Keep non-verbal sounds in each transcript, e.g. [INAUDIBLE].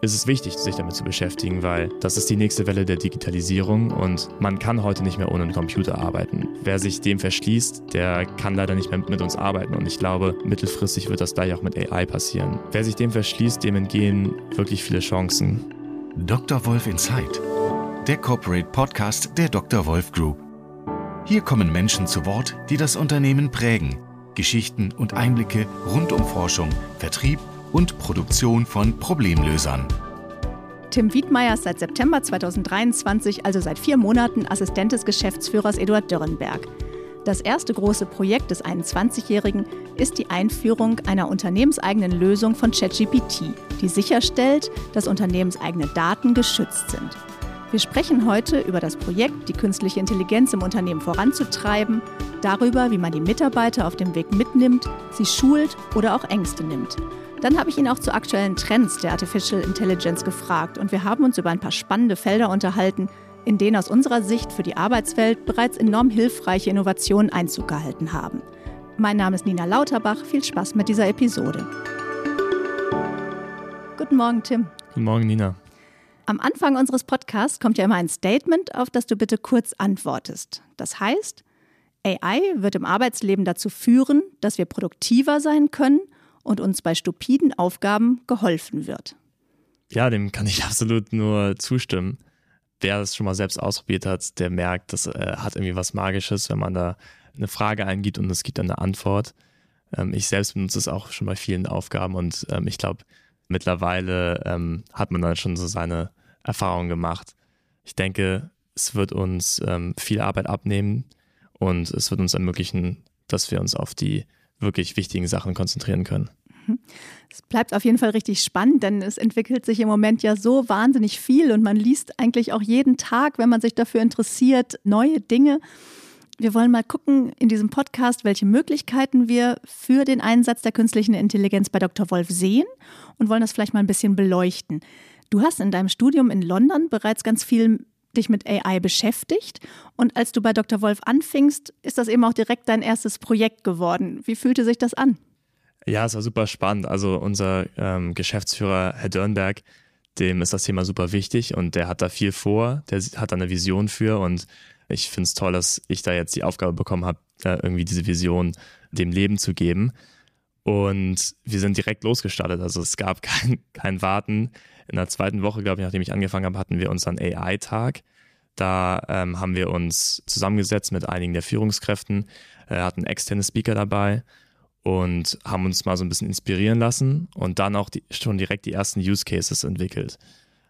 ist es wichtig, sich damit zu beschäftigen, weil das ist die nächste Welle der Digitalisierung und man kann heute nicht mehr ohne einen Computer arbeiten. Wer sich dem verschließt, der kann leider nicht mehr mit uns arbeiten und ich glaube, mittelfristig wird das gleich auch mit AI passieren. Wer sich dem verschließt, dem entgehen wirklich viele Chancen. Dr. Wolf Insight, der Corporate Podcast der Dr. Wolf Group. Hier kommen Menschen zu Wort, die das Unternehmen prägen. Geschichten und Einblicke rund um Forschung, Vertrieb und Produktion von Problemlösern. Tim Wiedmeier ist seit September 2023, also seit vier Monaten, Assistent des Geschäftsführers Eduard Dürrenberg. Das erste große Projekt des 21-Jährigen ist die Einführung einer unternehmenseigenen Lösung von ChatGPT, die sicherstellt, dass unternehmenseigene Daten geschützt sind. Wir sprechen heute über das Projekt, die künstliche Intelligenz im Unternehmen voranzutreiben, darüber, wie man die Mitarbeiter auf dem Weg mitnimmt, sie schult oder auch Ängste nimmt. Dann habe ich ihn auch zu aktuellen Trends der Artificial Intelligence gefragt und wir haben uns über ein paar spannende Felder unterhalten, in denen aus unserer Sicht für die Arbeitswelt bereits enorm hilfreiche Innovationen Einzug gehalten haben. Mein Name ist Nina Lauterbach. Viel Spaß mit dieser Episode. Guten Morgen, Tim. Guten Morgen, Nina. Am Anfang unseres Podcasts kommt ja immer ein Statement, auf das du bitte kurz antwortest. Das heißt, AI wird im Arbeitsleben dazu führen, dass wir produktiver sein können und uns bei stupiden Aufgaben geholfen wird. Ja, dem kann ich [LAUGHS] absolut nur zustimmen. Wer es schon mal selbst ausprobiert hat, der merkt, das äh, hat irgendwie was Magisches, wenn man da eine Frage eingibt und es gibt dann eine Antwort. Ähm, ich selbst benutze es auch schon bei vielen Aufgaben und ähm, ich glaube, mittlerweile ähm, hat man dann schon so seine Erfahrungen gemacht. Ich denke, es wird uns ähm, viel Arbeit abnehmen und es wird uns ermöglichen, dass wir uns auf die wirklich wichtigen Sachen konzentrieren können. Mhm. Es bleibt auf jeden Fall richtig spannend, denn es entwickelt sich im Moment ja so wahnsinnig viel und man liest eigentlich auch jeden Tag, wenn man sich dafür interessiert, neue Dinge. Wir wollen mal gucken in diesem Podcast, welche Möglichkeiten wir für den Einsatz der künstlichen Intelligenz bei Dr. Wolf sehen und wollen das vielleicht mal ein bisschen beleuchten. Du hast in deinem Studium in London bereits ganz viel dich mit AI beschäftigt. Und als du bei Dr. Wolf anfingst, ist das eben auch direkt dein erstes Projekt geworden. Wie fühlte sich das an? Ja, es war super spannend. Also unser ähm, Geschäftsführer, Herr Dörnberg, dem ist das Thema super wichtig und der hat da viel vor, der hat da eine Vision für und ich finde es toll, dass ich da jetzt die Aufgabe bekommen habe, irgendwie diese Vision dem Leben zu geben. Und wir sind direkt losgestartet. Also es gab [LAUGHS] kein, kein Warten. In der zweiten Woche, glaube ich, nachdem ich angefangen habe, hatten wir unseren AI-Tag. Da ähm, haben wir uns zusammengesetzt mit einigen der Führungskräften, äh, hatten externe Speaker dabei und haben uns mal so ein bisschen inspirieren lassen und dann auch die, schon direkt die ersten Use Cases entwickelt.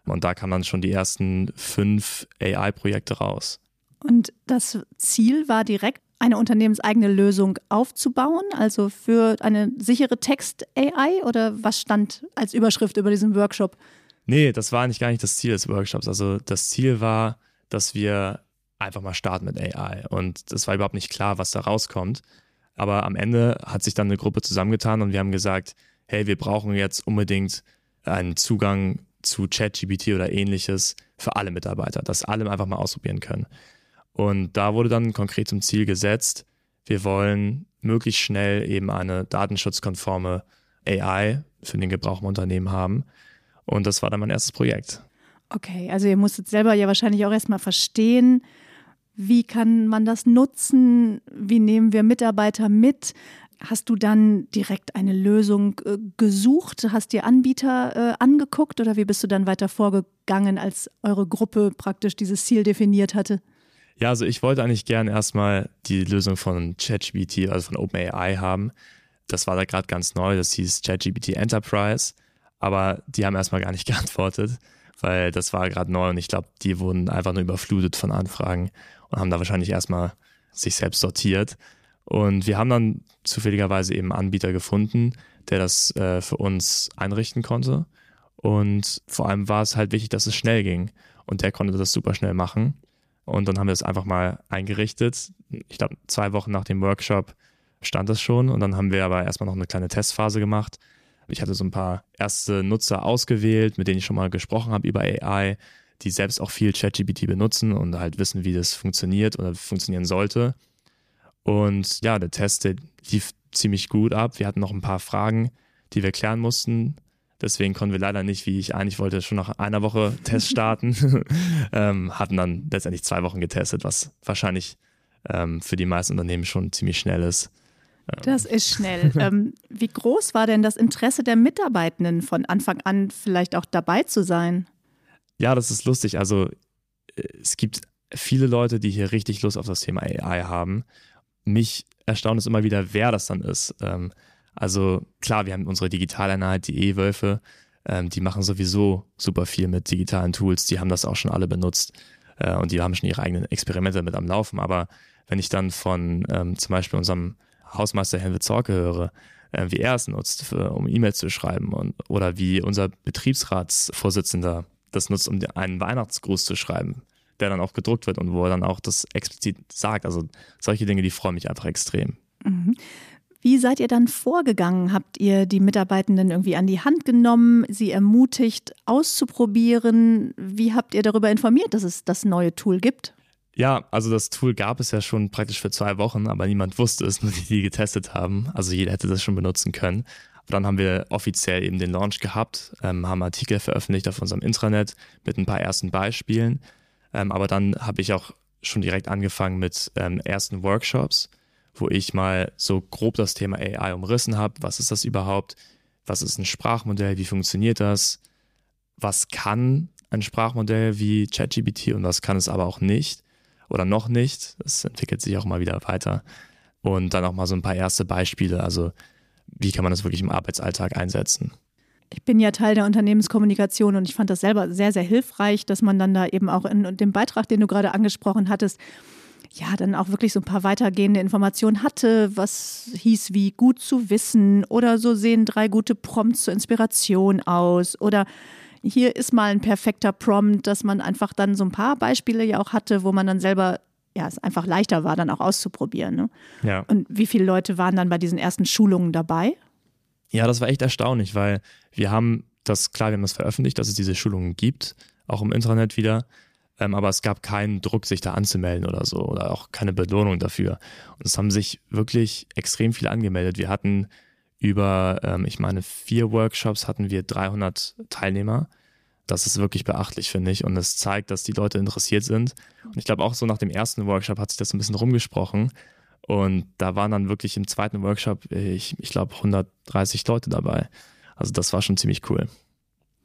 Und da kamen dann schon die ersten fünf AI-Projekte raus. Und das Ziel war direkt, eine unternehmenseigene Lösung aufzubauen, also für eine sichere Text-AI oder was stand als Überschrift über diesen Workshop? Nee, das war eigentlich gar nicht das Ziel des Workshops. Also das Ziel war, dass wir einfach mal starten mit AI. Und es war überhaupt nicht klar, was da rauskommt. Aber am Ende hat sich dann eine Gruppe zusammengetan und wir haben gesagt, hey, wir brauchen jetzt unbedingt einen Zugang zu ChatGPT oder ähnliches für alle Mitarbeiter, dass alle einfach mal ausprobieren können. Und da wurde dann konkret zum Ziel gesetzt, wir wollen möglichst schnell eben eine datenschutzkonforme AI für den Gebrauch im Unternehmen haben. Und das war dann mein erstes Projekt. Okay, also ihr musstet selber ja wahrscheinlich auch erstmal verstehen, wie kann man das nutzen? Wie nehmen wir Mitarbeiter mit? Hast du dann direkt eine Lösung äh, gesucht? Hast dir Anbieter äh, angeguckt oder wie bist du dann weiter vorgegangen, als eure Gruppe praktisch dieses Ziel definiert hatte? Ja, also ich wollte eigentlich gern erstmal die Lösung von ChatGPT, also von OpenAI haben. Das war da gerade ganz neu, das hieß ChatGPT Enterprise, aber die haben erstmal gar nicht [LAUGHS] geantwortet, weil das war gerade neu und ich glaube, die wurden einfach nur überflutet von Anfragen und haben da wahrscheinlich erstmal sich selbst sortiert. Und wir haben dann zufälligerweise eben einen Anbieter gefunden, der das äh, für uns einrichten konnte. Und vor allem war es halt wichtig, dass es schnell ging. Und der konnte das super schnell machen. Und dann haben wir es einfach mal eingerichtet. Ich glaube, zwei Wochen nach dem Workshop stand das schon. Und dann haben wir aber erstmal noch eine kleine Testphase gemacht. Ich hatte so ein paar erste Nutzer ausgewählt, mit denen ich schon mal gesprochen habe über AI, die selbst auch viel ChatGPT benutzen und halt wissen, wie das funktioniert oder funktionieren sollte. Und ja, der Test der lief ziemlich gut ab. Wir hatten noch ein paar Fragen, die wir klären mussten, Deswegen konnten wir leider nicht, wie ich eigentlich wollte, schon nach einer Woche [LAUGHS] Test starten. [LAUGHS] ähm, hatten dann letztendlich zwei Wochen getestet, was wahrscheinlich ähm, für die meisten Unternehmen schon ziemlich schnell ist. Ähm. Das ist schnell. [LAUGHS] ähm, wie groß war denn das Interesse der Mitarbeitenden von Anfang an vielleicht auch dabei zu sein? Ja, das ist lustig. Also äh, es gibt viele Leute, die hier richtig Lust auf das Thema AI haben. Mich erstaunt es immer wieder, wer das dann ist. Ähm, also klar, wir haben unsere Digitaleinheit, die E-Wölfe, ähm, die machen sowieso super viel mit digitalen Tools, die haben das auch schon alle benutzt äh, und die haben schon ihre eigenen Experimente mit am Laufen. Aber wenn ich dann von ähm, zum Beispiel unserem Hausmeister Helmut Zorke höre, äh, wie er es nutzt, für, um E-Mails zu schreiben und, oder wie unser Betriebsratsvorsitzender das nutzt, um einen Weihnachtsgruß zu schreiben, der dann auch gedruckt wird und wo er dann auch das explizit sagt. Also solche Dinge, die freuen mich einfach extrem. Mhm. Wie seid ihr dann vorgegangen? Habt ihr die Mitarbeitenden irgendwie an die Hand genommen, sie ermutigt, auszuprobieren? Wie habt ihr darüber informiert, dass es das neue Tool gibt? Ja, also das Tool gab es ja schon praktisch für zwei Wochen, aber niemand wusste es, [LAUGHS] nur die, die getestet haben. Also jeder hätte das schon benutzen können. Aber dann haben wir offiziell eben den Launch gehabt, ähm, haben Artikel veröffentlicht auf unserem Intranet mit ein paar ersten Beispielen. Ähm, aber dann habe ich auch schon direkt angefangen mit ähm, ersten Workshops wo ich mal so grob das Thema AI umrissen habe. Was ist das überhaupt? Was ist ein Sprachmodell? Wie funktioniert das? Was kann ein Sprachmodell wie ChatGPT und was kann es aber auch nicht oder noch nicht? Das entwickelt sich auch mal wieder weiter. Und dann auch mal so ein paar erste Beispiele. Also, wie kann man das wirklich im Arbeitsalltag einsetzen? Ich bin ja Teil der Unternehmenskommunikation und ich fand das selber sehr, sehr hilfreich, dass man dann da eben auch in dem Beitrag, den du gerade angesprochen hattest, ja, dann auch wirklich so ein paar weitergehende Informationen hatte, was hieß wie gut zu wissen oder so sehen drei gute Prompts zur Inspiration aus oder hier ist mal ein perfekter Prompt, dass man einfach dann so ein paar Beispiele ja auch hatte, wo man dann selber ja, es einfach leichter war, dann auch auszuprobieren. Ne? Ja. Und wie viele Leute waren dann bei diesen ersten Schulungen dabei? Ja, das war echt erstaunlich, weil wir haben das, klar, wir haben das veröffentlicht, dass es diese Schulungen gibt, auch im Internet wieder ähm, aber es gab keinen Druck, sich da anzumelden oder so oder auch keine Belohnung dafür. Und es haben sich wirklich extrem viele angemeldet. Wir hatten über, ähm, ich meine, vier Workshops hatten wir 300 Teilnehmer. Das ist wirklich beachtlich, finde ich. Und es zeigt, dass die Leute interessiert sind. Und ich glaube auch so nach dem ersten Workshop hat sich das ein bisschen rumgesprochen. Und da waren dann wirklich im zweiten Workshop, ich, ich glaube, 130 Leute dabei. Also das war schon ziemlich cool.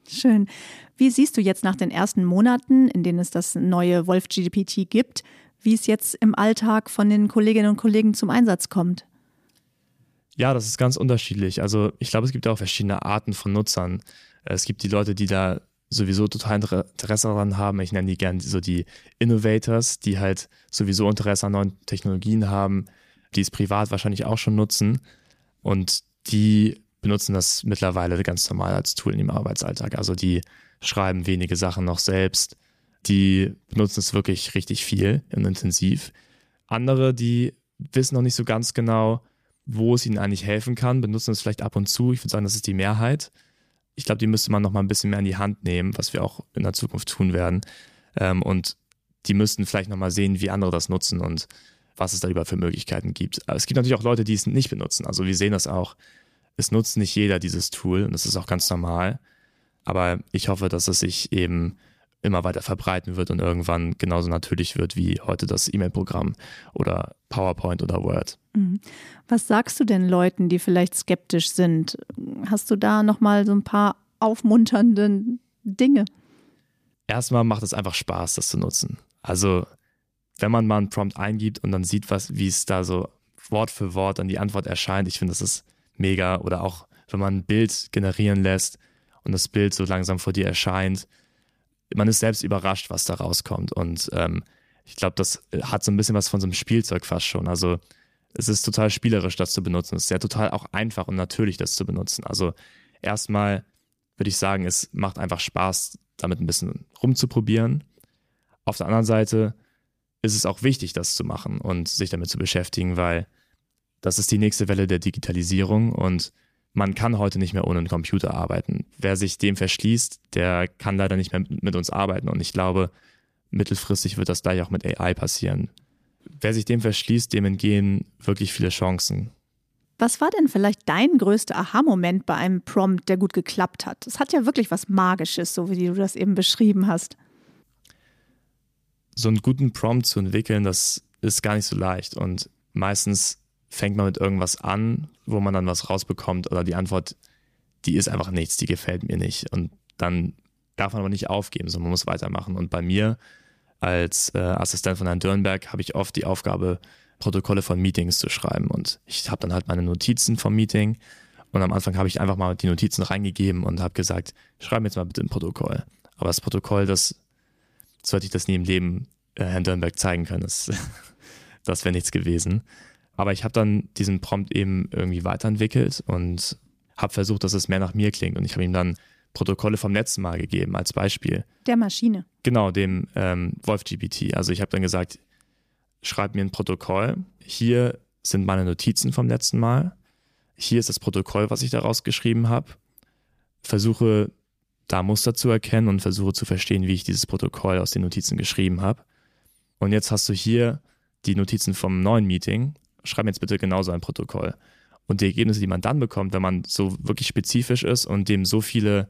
Schön. Wie siehst du jetzt nach den ersten Monaten, in denen es das neue Wolf GPT gibt, wie es jetzt im Alltag von den Kolleginnen und Kollegen zum Einsatz kommt? Ja, das ist ganz unterschiedlich. Also ich glaube, es gibt auch verschiedene Arten von Nutzern. Es gibt die Leute, die da sowieso total Interesse daran haben. Ich nenne die gerne so die Innovators, die halt sowieso Interesse an neuen Technologien haben, die es privat wahrscheinlich auch schon nutzen. Und die benutzen das mittlerweile ganz normal als Tool im Arbeitsalltag. Also die schreiben wenige Sachen noch selbst. Die benutzen es wirklich richtig viel und intensiv. Andere, die wissen noch nicht so ganz genau, wo es ihnen eigentlich helfen kann, benutzen es vielleicht ab und zu. Ich würde sagen, das ist die Mehrheit. Ich glaube, die müsste man noch mal ein bisschen mehr in die Hand nehmen, was wir auch in der Zukunft tun werden. Ähm, und die müssten vielleicht noch mal sehen, wie andere das nutzen und was es da über für Möglichkeiten gibt. Aber es gibt natürlich auch Leute, die es nicht benutzen. Also wir sehen das auch es nutzt nicht jeder dieses Tool und das ist auch ganz normal. Aber ich hoffe, dass es sich eben immer weiter verbreiten wird und irgendwann genauso natürlich wird wie heute das E-Mail-Programm oder PowerPoint oder Word. Mhm. Was sagst du denn Leuten, die vielleicht skeptisch sind? Hast du da nochmal so ein paar aufmunternde Dinge? Erstmal macht es einfach Spaß, das zu nutzen. Also, wenn man mal einen Prompt eingibt und dann sieht, was, wie es da so Wort für Wort an die Antwort erscheint, ich finde, das ist mega. Oder auch, wenn man ein Bild generieren lässt und das Bild so langsam vor dir erscheint. Man ist selbst überrascht, was da rauskommt. Und ähm, ich glaube, das hat so ein bisschen was von so einem Spielzeug fast schon. Also es ist total spielerisch, das zu benutzen. Es ist ja total auch einfach und natürlich, das zu benutzen. Also erstmal würde ich sagen, es macht einfach Spaß, damit ein bisschen rumzuprobieren. Auf der anderen Seite ist es auch wichtig, das zu machen und sich damit zu beschäftigen, weil das ist die nächste Welle der Digitalisierung und man kann heute nicht mehr ohne einen Computer arbeiten. Wer sich dem verschließt, der kann leider nicht mehr mit uns arbeiten. Und ich glaube, mittelfristig wird das gleich auch mit AI passieren. Wer sich dem verschließt, dem entgehen wirklich viele Chancen. Was war denn vielleicht dein größter Aha-Moment bei einem Prompt, der gut geklappt hat? Es hat ja wirklich was Magisches, so wie du das eben beschrieben hast. So einen guten Prompt zu entwickeln, das ist gar nicht so leicht. Und meistens fängt man mit irgendwas an, wo man dann was rausbekommt oder die Antwort, die ist einfach nichts, die gefällt mir nicht. Und dann darf man aber nicht aufgeben, sondern man muss weitermachen. Und bei mir als äh, Assistent von Herrn Dürnberg habe ich oft die Aufgabe, Protokolle von Meetings zu schreiben. Und ich habe dann halt meine Notizen vom Meeting. Und am Anfang habe ich einfach mal die Notizen reingegeben und habe gesagt, schreib mir jetzt mal bitte ein Protokoll. Aber das Protokoll, das sollte ich das nie im Leben äh, Herrn Dürnberg zeigen können. Das, [LAUGHS] das wäre nichts gewesen. Aber ich habe dann diesen Prompt eben irgendwie weiterentwickelt und habe versucht, dass es mehr nach mir klingt. Und ich habe ihm dann Protokolle vom letzten Mal gegeben als Beispiel. Der Maschine. Genau, dem ähm, WolfGPT. Also ich habe dann gesagt, schreib mir ein Protokoll. Hier sind meine Notizen vom letzten Mal. Hier ist das Protokoll, was ich daraus geschrieben habe. Versuche da Muster zu erkennen und versuche zu verstehen, wie ich dieses Protokoll aus den Notizen geschrieben habe. Und jetzt hast du hier die Notizen vom neuen Meeting. Schreib mir jetzt bitte genauso ein Protokoll. Und die Ergebnisse, die man dann bekommt, wenn man so wirklich spezifisch ist und dem so viele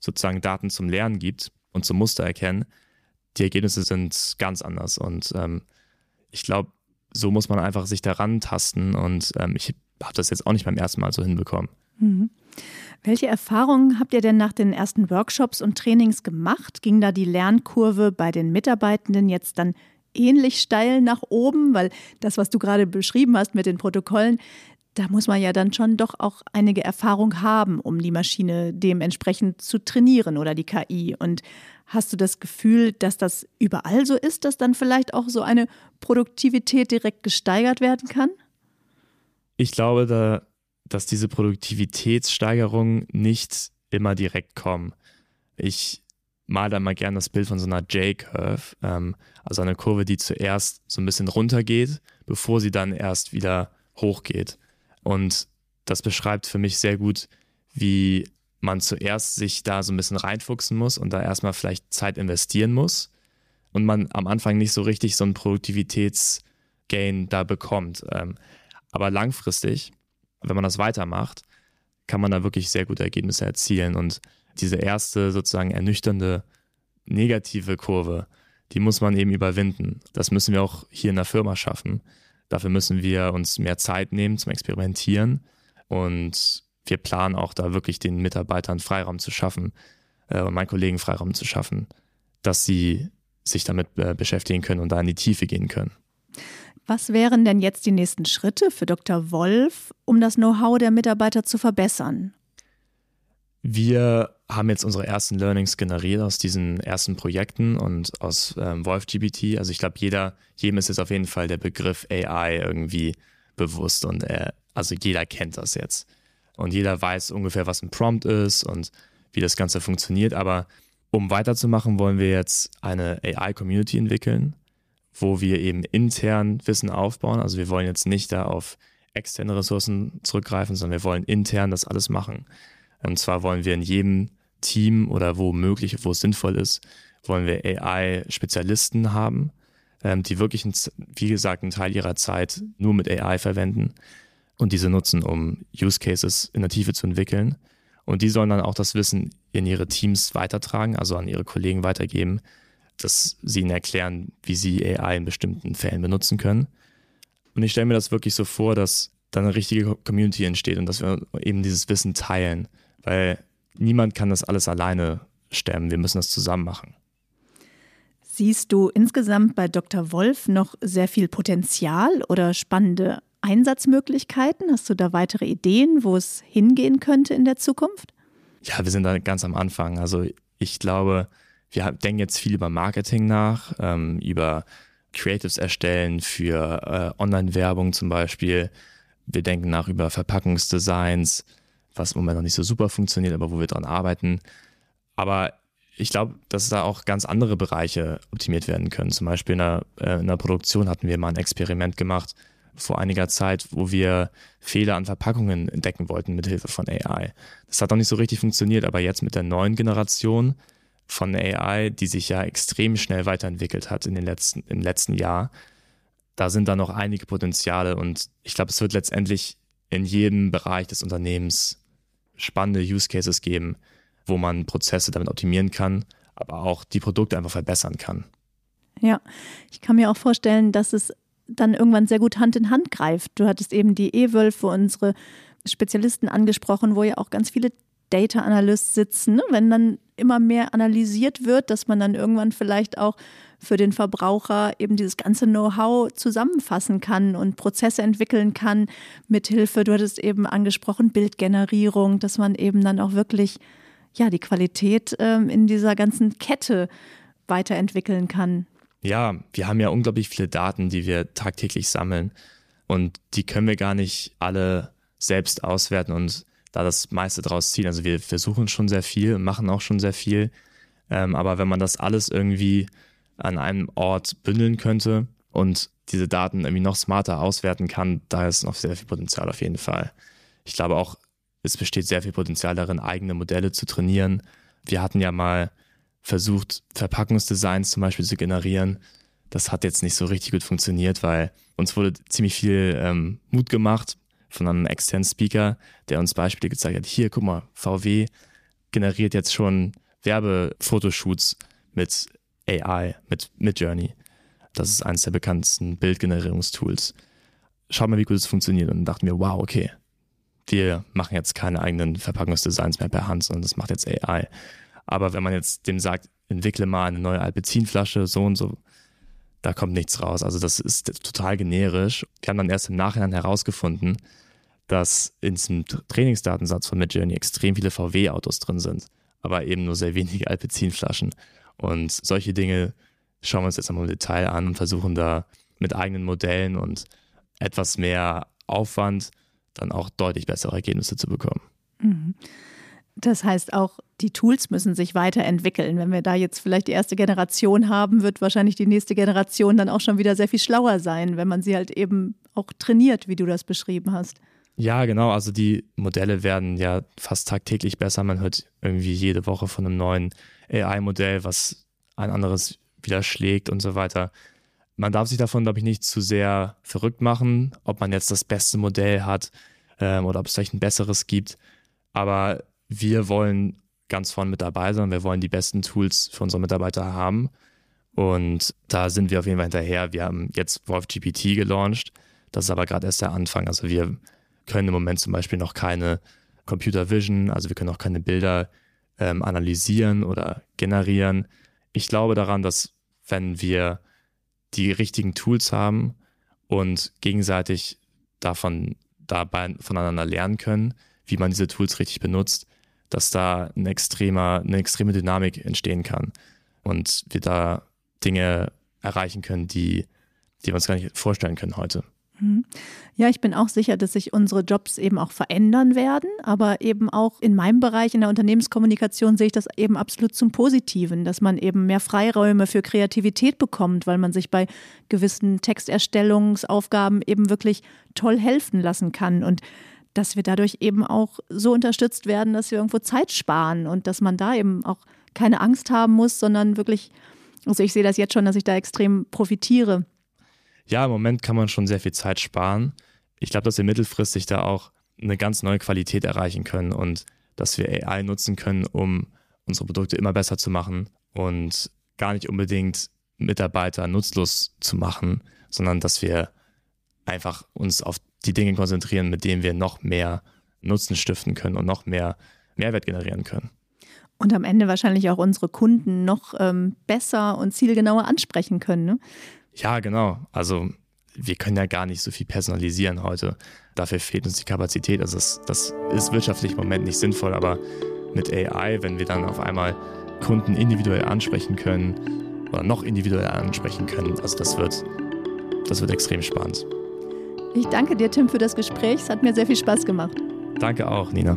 sozusagen Daten zum Lernen gibt und zum Muster erkennen, die Ergebnisse sind ganz anders. Und ähm, ich glaube, so muss man einfach sich daran tasten und ähm, ich habe das jetzt auch nicht beim ersten Mal so hinbekommen. Mhm. Welche Erfahrungen habt ihr denn nach den ersten Workshops und Trainings gemacht? Ging da die Lernkurve bei den Mitarbeitenden jetzt dann ähnlich steil nach oben? Weil das, was du gerade beschrieben hast mit den Protokollen, da muss man ja dann schon doch auch einige Erfahrung haben, um die Maschine dementsprechend zu trainieren oder die KI. Und hast du das Gefühl, dass das überall so ist, dass dann vielleicht auch so eine Produktivität direkt gesteigert werden kann? Ich glaube, da, dass diese Produktivitätssteigerungen nicht immer direkt kommen. Ich male mal gerne das Bild von so einer J-Curve, ähm, also eine Kurve, die zuerst so ein bisschen runtergeht, bevor sie dann erst wieder hochgeht. Und das beschreibt für mich sehr gut, wie man zuerst sich da so ein bisschen reinfuchsen muss und da erstmal vielleicht Zeit investieren muss und man am Anfang nicht so richtig so einen Produktivitätsgain da bekommt. Ähm, aber langfristig, wenn man das weitermacht, kann man da wirklich sehr gute Ergebnisse erzielen und diese erste sozusagen ernüchternde negative Kurve, die muss man eben überwinden. Das müssen wir auch hier in der Firma schaffen. Dafür müssen wir uns mehr Zeit nehmen zum Experimentieren und wir planen auch da wirklich den Mitarbeitern Freiraum zu schaffen äh, und meinen Kollegen Freiraum zu schaffen, dass sie sich damit äh, beschäftigen können und da in die Tiefe gehen können. Was wären denn jetzt die nächsten Schritte für Dr. Wolf, um das Know-how der Mitarbeiter zu verbessern? Wir haben jetzt unsere ersten Learnings generiert aus diesen ersten Projekten und aus ähm, WolfGPT. Also ich glaube, jeder, jedem ist jetzt auf jeden Fall der Begriff AI irgendwie bewusst und äh, also jeder kennt das jetzt. Und jeder weiß ungefähr, was ein Prompt ist und wie das Ganze funktioniert. Aber um weiterzumachen, wollen wir jetzt eine AI-Community entwickeln, wo wir eben intern Wissen aufbauen. Also wir wollen jetzt nicht da auf externe Ressourcen zurückgreifen, sondern wir wollen intern das alles machen. Und zwar wollen wir in jedem Team oder wo möglich, wo es sinnvoll ist, wollen wir AI-Spezialisten haben, ähm, die wirklich, wie gesagt, einen Teil ihrer Zeit nur mit AI verwenden und diese nutzen, um Use Cases in der Tiefe zu entwickeln. Und die sollen dann auch das Wissen in ihre Teams weitertragen, also an ihre Kollegen weitergeben, dass sie ihnen erklären, wie sie AI in bestimmten Fällen benutzen können. Und ich stelle mir das wirklich so vor, dass dann eine richtige Community entsteht und dass wir eben dieses Wissen teilen weil niemand kann das alles alleine stemmen. Wir müssen das zusammen machen. Siehst du insgesamt bei Dr. Wolf noch sehr viel Potenzial oder spannende Einsatzmöglichkeiten? Hast du da weitere Ideen, wo es hingehen könnte in der Zukunft? Ja, wir sind da ganz am Anfang. Also ich glaube, wir denken jetzt viel über Marketing nach, ähm, über Creatives erstellen für äh, Online-Werbung zum Beispiel. Wir denken nach über Verpackungsdesigns was im Moment noch nicht so super funktioniert, aber wo wir dran arbeiten. Aber ich glaube, dass da auch ganz andere Bereiche optimiert werden können. Zum Beispiel in der, äh, in der Produktion hatten wir mal ein Experiment gemacht vor einiger Zeit, wo wir Fehler an Verpackungen entdecken wollten mit Hilfe von AI. Das hat noch nicht so richtig funktioniert, aber jetzt mit der neuen Generation von AI, die sich ja extrem schnell weiterentwickelt hat in den letzten, im letzten Jahr, da sind da noch einige Potenziale und ich glaube, es wird letztendlich in jedem Bereich des Unternehmens spannende Use Cases geben, wo man Prozesse damit optimieren kann, aber auch die Produkte einfach verbessern kann. Ja, ich kann mir auch vorstellen, dass es dann irgendwann sehr gut Hand in Hand greift. Du hattest eben die E-Wölfe, unsere Spezialisten angesprochen, wo ja auch ganz viele Data Analysts sitzen. Ne? Wenn dann immer mehr analysiert wird, dass man dann irgendwann vielleicht auch für den Verbraucher eben dieses ganze Know-how zusammenfassen kann und Prozesse entwickeln kann, mithilfe, du hattest eben angesprochen, Bildgenerierung, dass man eben dann auch wirklich ja, die Qualität ähm, in dieser ganzen Kette weiterentwickeln kann. Ja, wir haben ja unglaublich viele Daten, die wir tagtäglich sammeln und die können wir gar nicht alle selbst auswerten und da das meiste draus ziehen. Also wir versuchen schon sehr viel, machen auch schon sehr viel, ähm, aber wenn man das alles irgendwie an einem Ort bündeln könnte und diese Daten irgendwie noch smarter auswerten kann, da ist noch sehr viel Potenzial auf jeden Fall. Ich glaube auch, es besteht sehr viel Potenzial darin, eigene Modelle zu trainieren. Wir hatten ja mal versucht, Verpackungsdesigns zum Beispiel zu generieren. Das hat jetzt nicht so richtig gut funktioniert, weil uns wurde ziemlich viel ähm, Mut gemacht von einem externen Speaker, der uns Beispiele gezeigt hat. Hier, guck mal, VW generiert jetzt schon Werbefotoshoots mit AI, mit Midjourney. Das ist eines der bekanntesten Bildgenerierungstools. Schau mal, wie gut es funktioniert. Und dachten wir, wow, okay, wir machen jetzt keine eigenen Verpackungsdesigns mehr per Hand, sondern das macht jetzt AI. Aber wenn man jetzt dem sagt, entwickle mal eine neue Alpezinflasche, so und so, da kommt nichts raus. Also das ist total generisch. Wir haben dann erst im Nachhinein herausgefunden, dass in diesem Trainingsdatensatz von Midjourney extrem viele VW-Autos drin sind, aber eben nur sehr wenige Alpezinflaschen. Und solche Dinge schauen wir uns jetzt einmal im Detail an und versuchen da mit eigenen Modellen und etwas mehr Aufwand dann auch deutlich bessere Ergebnisse zu bekommen. Mhm. Das heißt auch, die Tools müssen sich weiterentwickeln. Wenn wir da jetzt vielleicht die erste Generation haben, wird wahrscheinlich die nächste Generation dann auch schon wieder sehr viel schlauer sein, wenn man sie halt eben auch trainiert, wie du das beschrieben hast. Ja, genau. Also die Modelle werden ja fast tagtäglich besser. Man hört irgendwie jede Woche von einem neuen AI-Modell, was ein anderes widerschlägt und so weiter. Man darf sich davon, glaube ich, nicht zu sehr verrückt machen, ob man jetzt das beste Modell hat ähm, oder ob es vielleicht ein besseres gibt. Aber wir wollen ganz vorne mit dabei sein. Wir wollen die besten Tools für unsere Mitarbeiter haben. Und da sind wir auf jeden Fall hinterher. Wir haben jetzt Wolf GPT gelauncht. Das ist aber gerade erst der Anfang. Also wir können im Moment zum Beispiel noch keine Computer Vision, also wir können auch keine Bilder ähm, analysieren oder generieren. Ich glaube daran, dass wenn wir die richtigen Tools haben und gegenseitig davon dabei voneinander lernen können, wie man diese Tools richtig benutzt, dass da ein extremer, eine extreme Dynamik entstehen kann und wir da Dinge erreichen können, die, die wir uns gar nicht vorstellen können heute. Mhm. Ja, ich bin auch sicher, dass sich unsere Jobs eben auch verändern werden, aber eben auch in meinem Bereich in der Unternehmenskommunikation sehe ich das eben absolut zum Positiven, dass man eben mehr Freiräume für Kreativität bekommt, weil man sich bei gewissen Texterstellungsaufgaben eben wirklich toll helfen lassen kann und dass wir dadurch eben auch so unterstützt werden, dass wir irgendwo Zeit sparen und dass man da eben auch keine Angst haben muss, sondern wirklich, also ich sehe das jetzt schon, dass ich da extrem profitiere ja, im Moment kann man schon sehr viel Zeit sparen. Ich glaube, dass wir mittelfristig da auch eine ganz neue Qualität erreichen können und dass wir AI nutzen können, um unsere Produkte immer besser zu machen und gar nicht unbedingt Mitarbeiter nutzlos zu machen, sondern dass wir einfach uns auf die Dinge konzentrieren, mit denen wir noch mehr Nutzen stiften können und noch mehr Mehrwert generieren können. Und am Ende wahrscheinlich auch unsere Kunden noch ähm, besser und zielgenauer ansprechen können. Ne? Ja, genau. Also wir können ja gar nicht so viel personalisieren heute. Dafür fehlt uns die Kapazität. Also das, das ist wirtschaftlich im Moment nicht sinnvoll, aber mit AI, wenn wir dann auf einmal Kunden individuell ansprechen können oder noch individuell ansprechen können, also das wird, das wird extrem spannend. Ich danke dir, Tim, für das Gespräch. Es hat mir sehr viel Spaß gemacht. Danke auch, Nina.